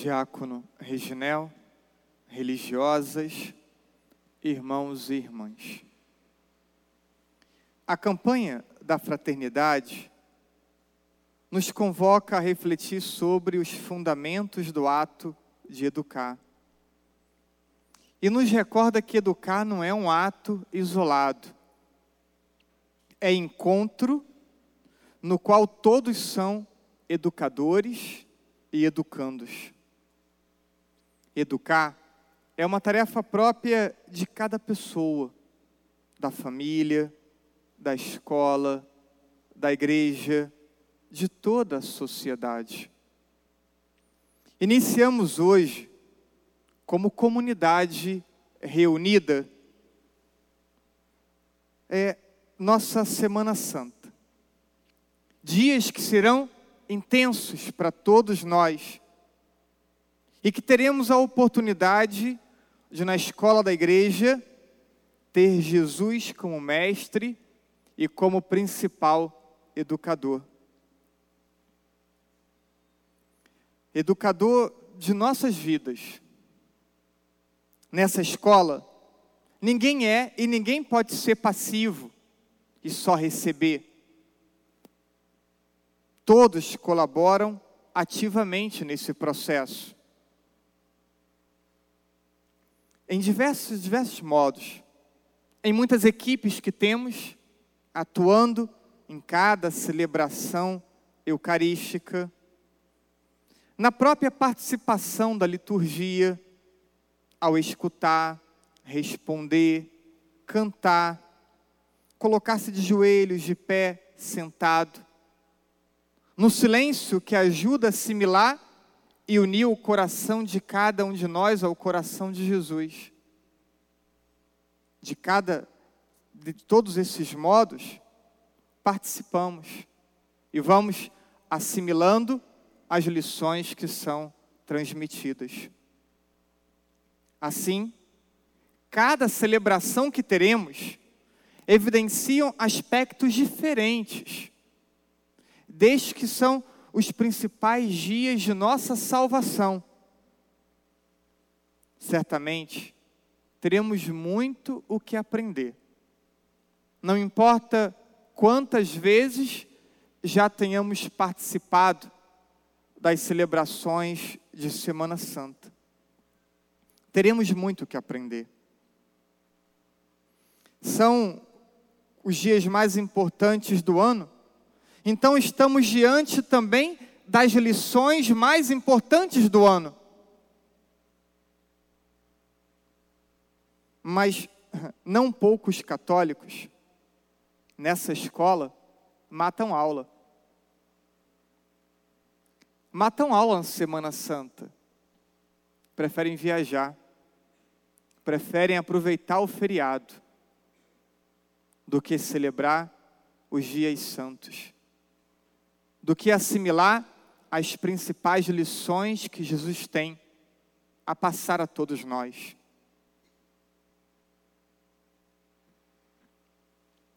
Diácono Reginel, religiosas, irmãos e irmãs. A campanha da fraternidade nos convoca a refletir sobre os fundamentos do ato de educar. E nos recorda que educar não é um ato isolado, é encontro no qual todos são educadores e educandos. Educar é uma tarefa própria de cada pessoa, da família, da escola, da igreja, de toda a sociedade. Iniciamos hoje, como comunidade reunida, é nossa Semana Santa. Dias que serão intensos para todos nós e que teremos a oportunidade de, na escola da igreja, ter Jesus como mestre e como principal educador. Educador de nossas vidas. Nessa escola, ninguém é e ninguém pode ser passivo e só receber. Todos colaboram ativamente nesse processo. Em diversos, diversos modos. Em muitas equipes que temos, atuando em cada celebração eucarística, na própria participação da liturgia, ao escutar, responder, cantar, colocar-se de joelhos, de pé, sentado, no silêncio que ajuda a assimilar e unir o coração de cada um de nós ao coração de Jesus. De cada de todos esses modos, participamos e vamos assimilando as lições que são transmitidas. Assim, cada celebração que teremos evidenciam aspectos diferentes, desde que são os principais dias de nossa salvação. Certamente, teremos muito o que aprender. Não importa quantas vezes já tenhamos participado das celebrações de Semana Santa. Teremos muito o que aprender. São os dias mais importantes do ano, então estamos diante também das lições mais importantes do ano. Mas não poucos católicos nessa escola matam aula. Matam aula na Semana Santa. Preferem viajar. Preferem aproveitar o feriado do que celebrar os dias santos, do que assimilar as principais lições que Jesus tem a passar a todos nós.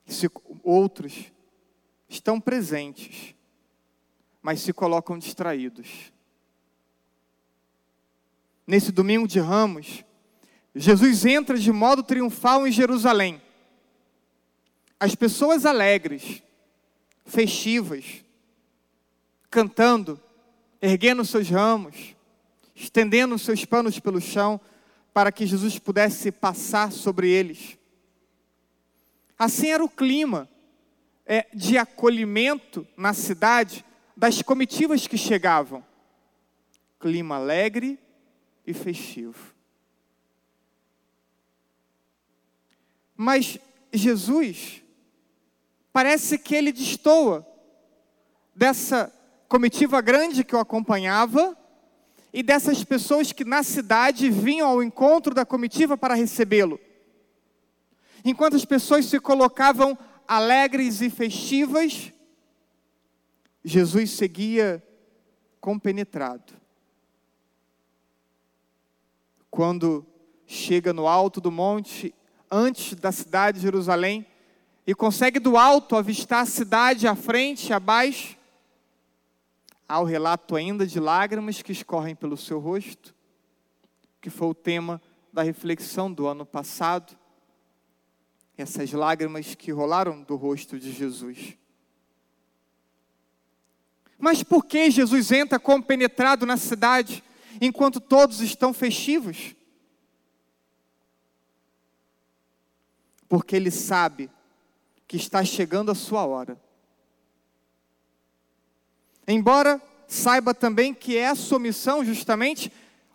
Se outros estão presentes, mas se colocam distraídos. Nesse domingo de Ramos, Jesus entra de modo triunfal em Jerusalém as pessoas alegres, festivas, cantando, erguendo seus ramos, estendendo seus panos pelo chão, para que Jesus pudesse passar sobre eles. Assim era o clima é, de acolhimento na cidade das comitivas que chegavam. Clima alegre e festivo. Mas Jesus parece que ele destoa dessa comitiva grande que o acompanhava e dessas pessoas que na cidade vinham ao encontro da comitiva para recebê-lo. Enquanto as pessoas se colocavam alegres e festivas, Jesus seguia compenetrado. Quando chega no alto do monte, antes da cidade de Jerusalém, e consegue do alto avistar a cidade à frente, abaixo, há o relato ainda de lágrimas que escorrem pelo seu rosto, que foi o tema da reflexão do ano passado. Essas lágrimas que rolaram do rosto de Jesus. Mas por que Jesus entra compenetrado na cidade enquanto todos estão festivos? Porque ele sabe que está chegando a sua hora. Embora saiba também que é a sua missão justamente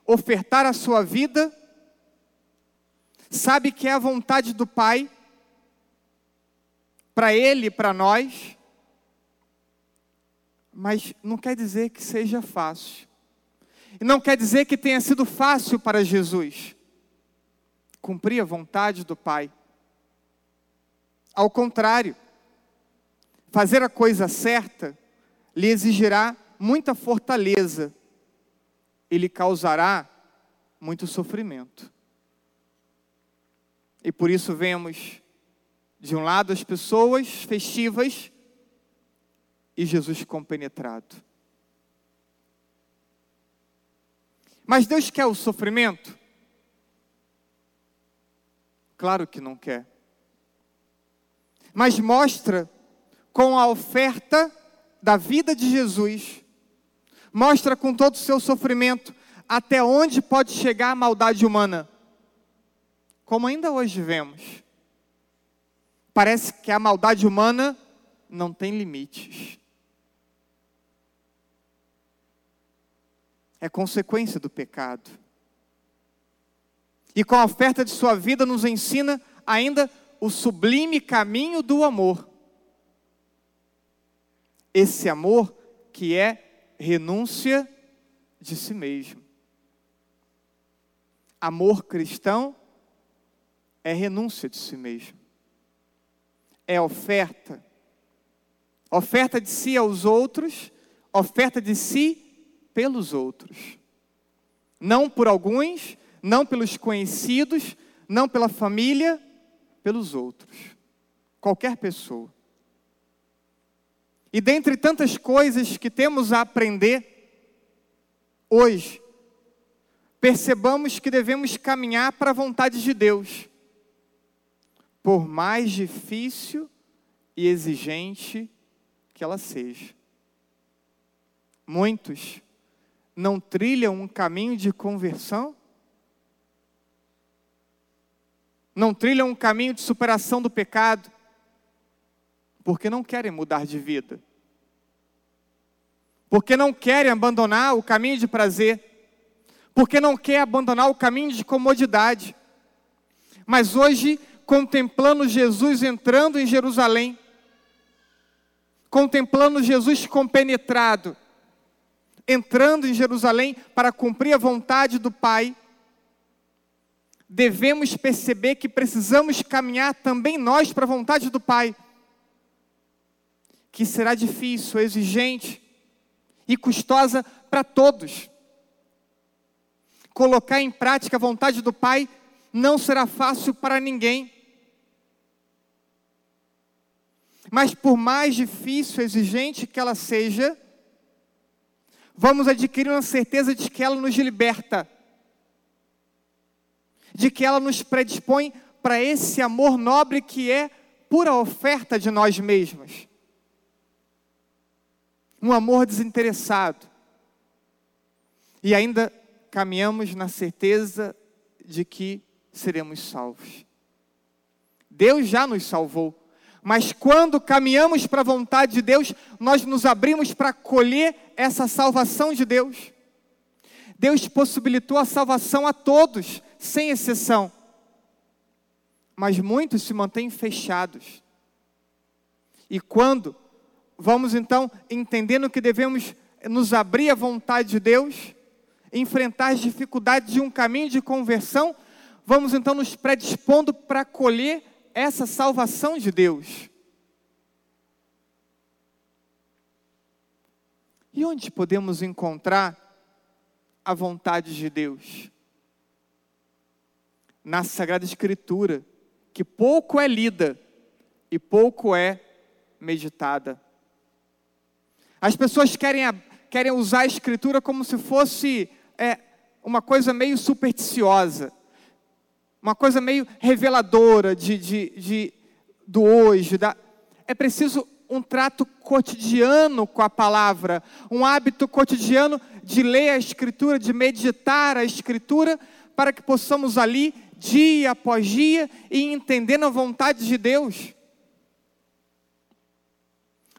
ofertar a sua vida, sabe que é a vontade do Pai para ele e para nós, mas não quer dizer que seja fácil. E não quer dizer que tenha sido fácil para Jesus cumprir a vontade do Pai. Ao contrário, fazer a coisa certa lhe exigirá muita fortaleza e lhe causará muito sofrimento. E por isso vemos, de um lado, as pessoas festivas e Jesus compenetrado. Mas Deus quer o sofrimento? Claro que não quer mas mostra com a oferta da vida de Jesus, mostra com todo o seu sofrimento até onde pode chegar a maldade humana, como ainda hoje vemos. Parece que a maldade humana não tem limites. É consequência do pecado. E com a oferta de sua vida nos ensina ainda o sublime caminho do amor. Esse amor que é renúncia de si mesmo. Amor cristão é renúncia de si mesmo. É oferta. Oferta de si aos outros, oferta de si pelos outros. Não por alguns, não pelos conhecidos, não pela família, pelos outros. Qualquer pessoa. E dentre tantas coisas que temos a aprender hoje, percebamos que devemos caminhar para a vontade de Deus, por mais difícil e exigente que ela seja. Muitos não trilham um caminho de conversão não trilham um caminho de superação do pecado, porque não querem mudar de vida, porque não querem abandonar o caminho de prazer, porque não quer abandonar o caminho de comodidade. Mas hoje, contemplando Jesus entrando em Jerusalém, contemplando Jesus compenetrado, entrando em Jerusalém para cumprir a vontade do Pai, devemos perceber que precisamos caminhar também nós para a vontade do Pai, que será difícil, exigente e custosa para todos. Colocar em prática a vontade do Pai não será fácil para ninguém. Mas por mais difícil, exigente que ela seja, vamos adquirir uma certeza de que ela nos liberta de que ela nos predispõe para esse amor nobre que é pura oferta de nós mesmos. Um amor desinteressado. E ainda caminhamos na certeza de que seremos salvos. Deus já nos salvou. Mas quando caminhamos para a vontade de Deus, nós nos abrimos para colher essa salvação de Deus. Deus possibilitou a salvação a todos, sem exceção. Mas muitos se mantêm fechados. E quando vamos então entendendo que devemos nos abrir à vontade de Deus, enfrentar as dificuldades de um caminho de conversão, vamos então nos predispondo para colher essa salvação de Deus. E onde podemos encontrar a vontade de Deus? na Sagrada Escritura, que pouco é lida e pouco é meditada. As pessoas querem querem usar a Escritura como se fosse é, uma coisa meio supersticiosa, uma coisa meio reveladora de, de, de do hoje. Da... É preciso um trato cotidiano com a palavra, um hábito cotidiano de ler a Escritura, de meditar a Escritura, para que possamos ali, dia após dia, e entendendo a vontade de Deus.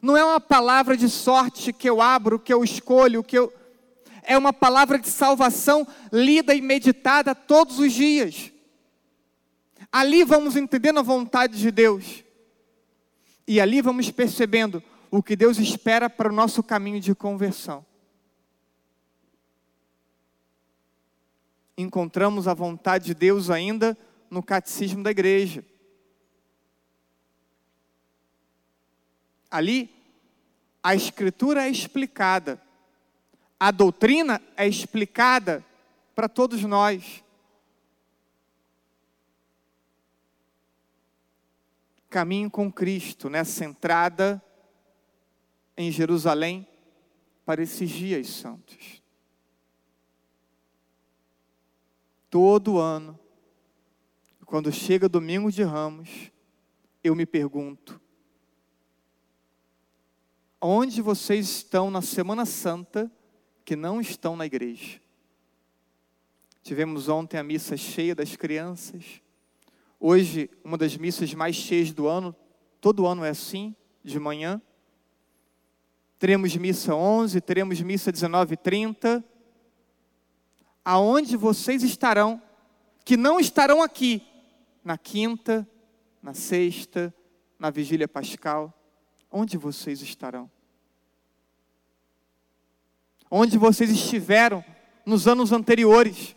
Não é uma palavra de sorte que eu abro, que eu escolho, que eu. É uma palavra de salvação lida e meditada todos os dias. Ali vamos entendendo a vontade de Deus. E ali vamos percebendo o que Deus espera para o nosso caminho de conversão. Encontramos a vontade de Deus ainda no catecismo da igreja. Ali, a Escritura é explicada, a doutrina é explicada para todos nós. Caminho com Cristo nessa entrada em Jerusalém para esses dias santos. Todo ano, quando chega domingo de ramos, eu me pergunto: onde vocês estão na Semana Santa que não estão na igreja? Tivemos ontem a missa cheia das crianças. Hoje, uma das missas mais cheias do ano, todo ano é assim, de manhã. Teremos missa 11, teremos missa 19 e 30. Aonde vocês estarão, que não estarão aqui, na quinta, na sexta, na vigília pascal, onde vocês estarão? Onde vocês estiveram nos anos anteriores?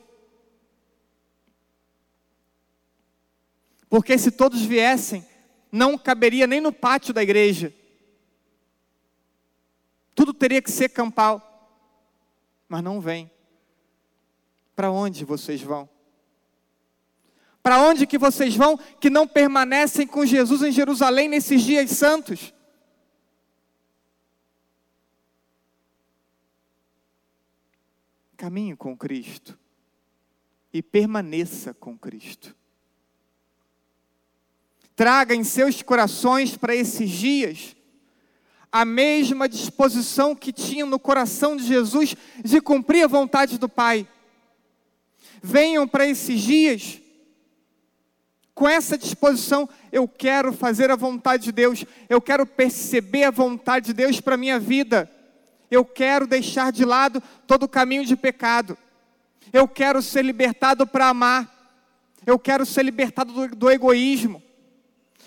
Porque se todos viessem, não caberia nem no pátio da igreja. Tudo teria que ser campal. Mas não vem. Para onde vocês vão? Para onde que vocês vão que não permanecem com Jesus em Jerusalém nesses dias santos? Caminhe com Cristo e permaneça com Cristo. Traga em seus corações para esses dias a mesma disposição que tinha no coração de Jesus de cumprir a vontade do Pai. Venham para esses dias com essa disposição, eu quero fazer a vontade de Deus, eu quero perceber a vontade de Deus para a minha vida, eu quero deixar de lado todo o caminho de pecado, eu quero ser libertado para amar, eu quero ser libertado do, do egoísmo,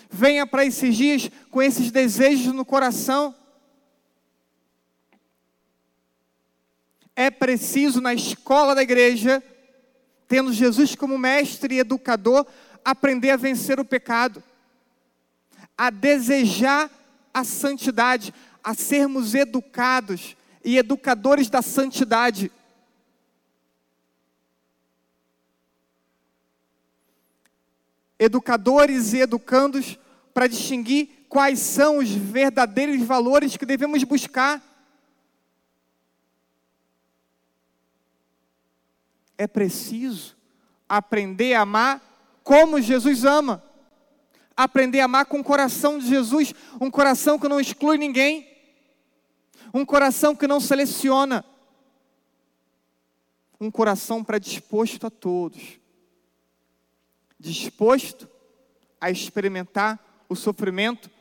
venha para esses dias com esses desejos no coração. É preciso, na escola da igreja, tendo Jesus como mestre e educador, aprender a vencer o pecado, a desejar a santidade, a sermos educados e educadores da santidade. Educadores e educandos para distinguir quais são os verdadeiros valores que devemos buscar. É preciso aprender a amar como Jesus ama. Aprender a amar com o coração de Jesus, um coração que não exclui ninguém, um coração que não seleciona, um coração predisposto a todos, disposto a experimentar o sofrimento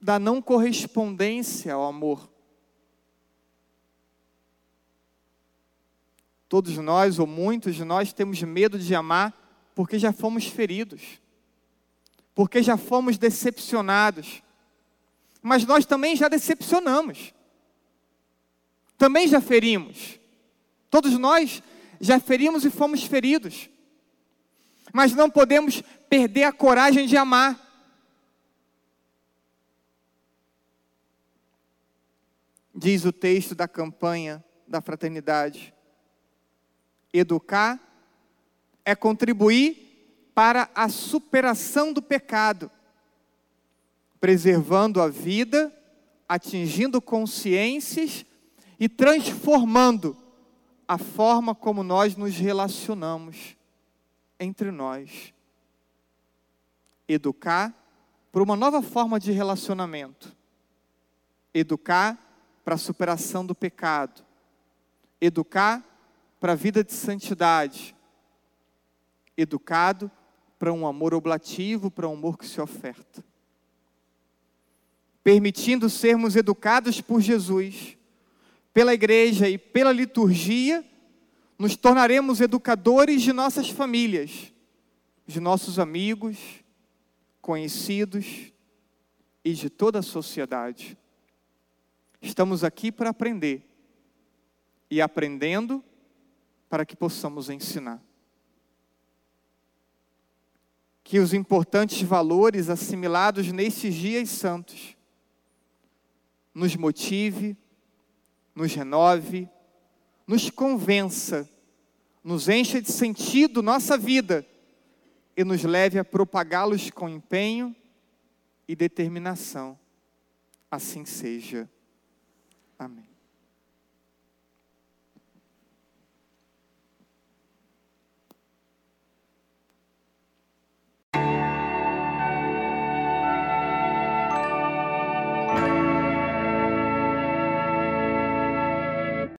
da não correspondência ao amor. Todos nós, ou muitos de nós, temos medo de amar porque já fomos feridos, porque já fomos decepcionados. Mas nós também já decepcionamos, também já ferimos. Todos nós já ferimos e fomos feridos mas não podemos perder a coragem de amar. Diz o texto da campanha da fraternidade: educar é contribuir para a superação do pecado, preservando a vida, atingindo consciências e transformando a forma como nós nos relacionamos entre nós. Educar para uma nova forma de relacionamento. Educar para a superação do pecado. Educar para a vida de santidade. Educado para um amor oblativo, para um amor que se oferta. Permitindo sermos educados por Jesus, pela igreja e pela liturgia, nos tornaremos educadores de nossas famílias, de nossos amigos, conhecidos e de toda a sociedade. Estamos aqui para aprender e aprendendo para que possamos ensinar. Que os importantes valores assimilados nesses dias santos nos motive, nos renove, nos convença, nos encha de sentido nossa vida e nos leve a propagá-los com empenho e determinação. Assim seja. Amém.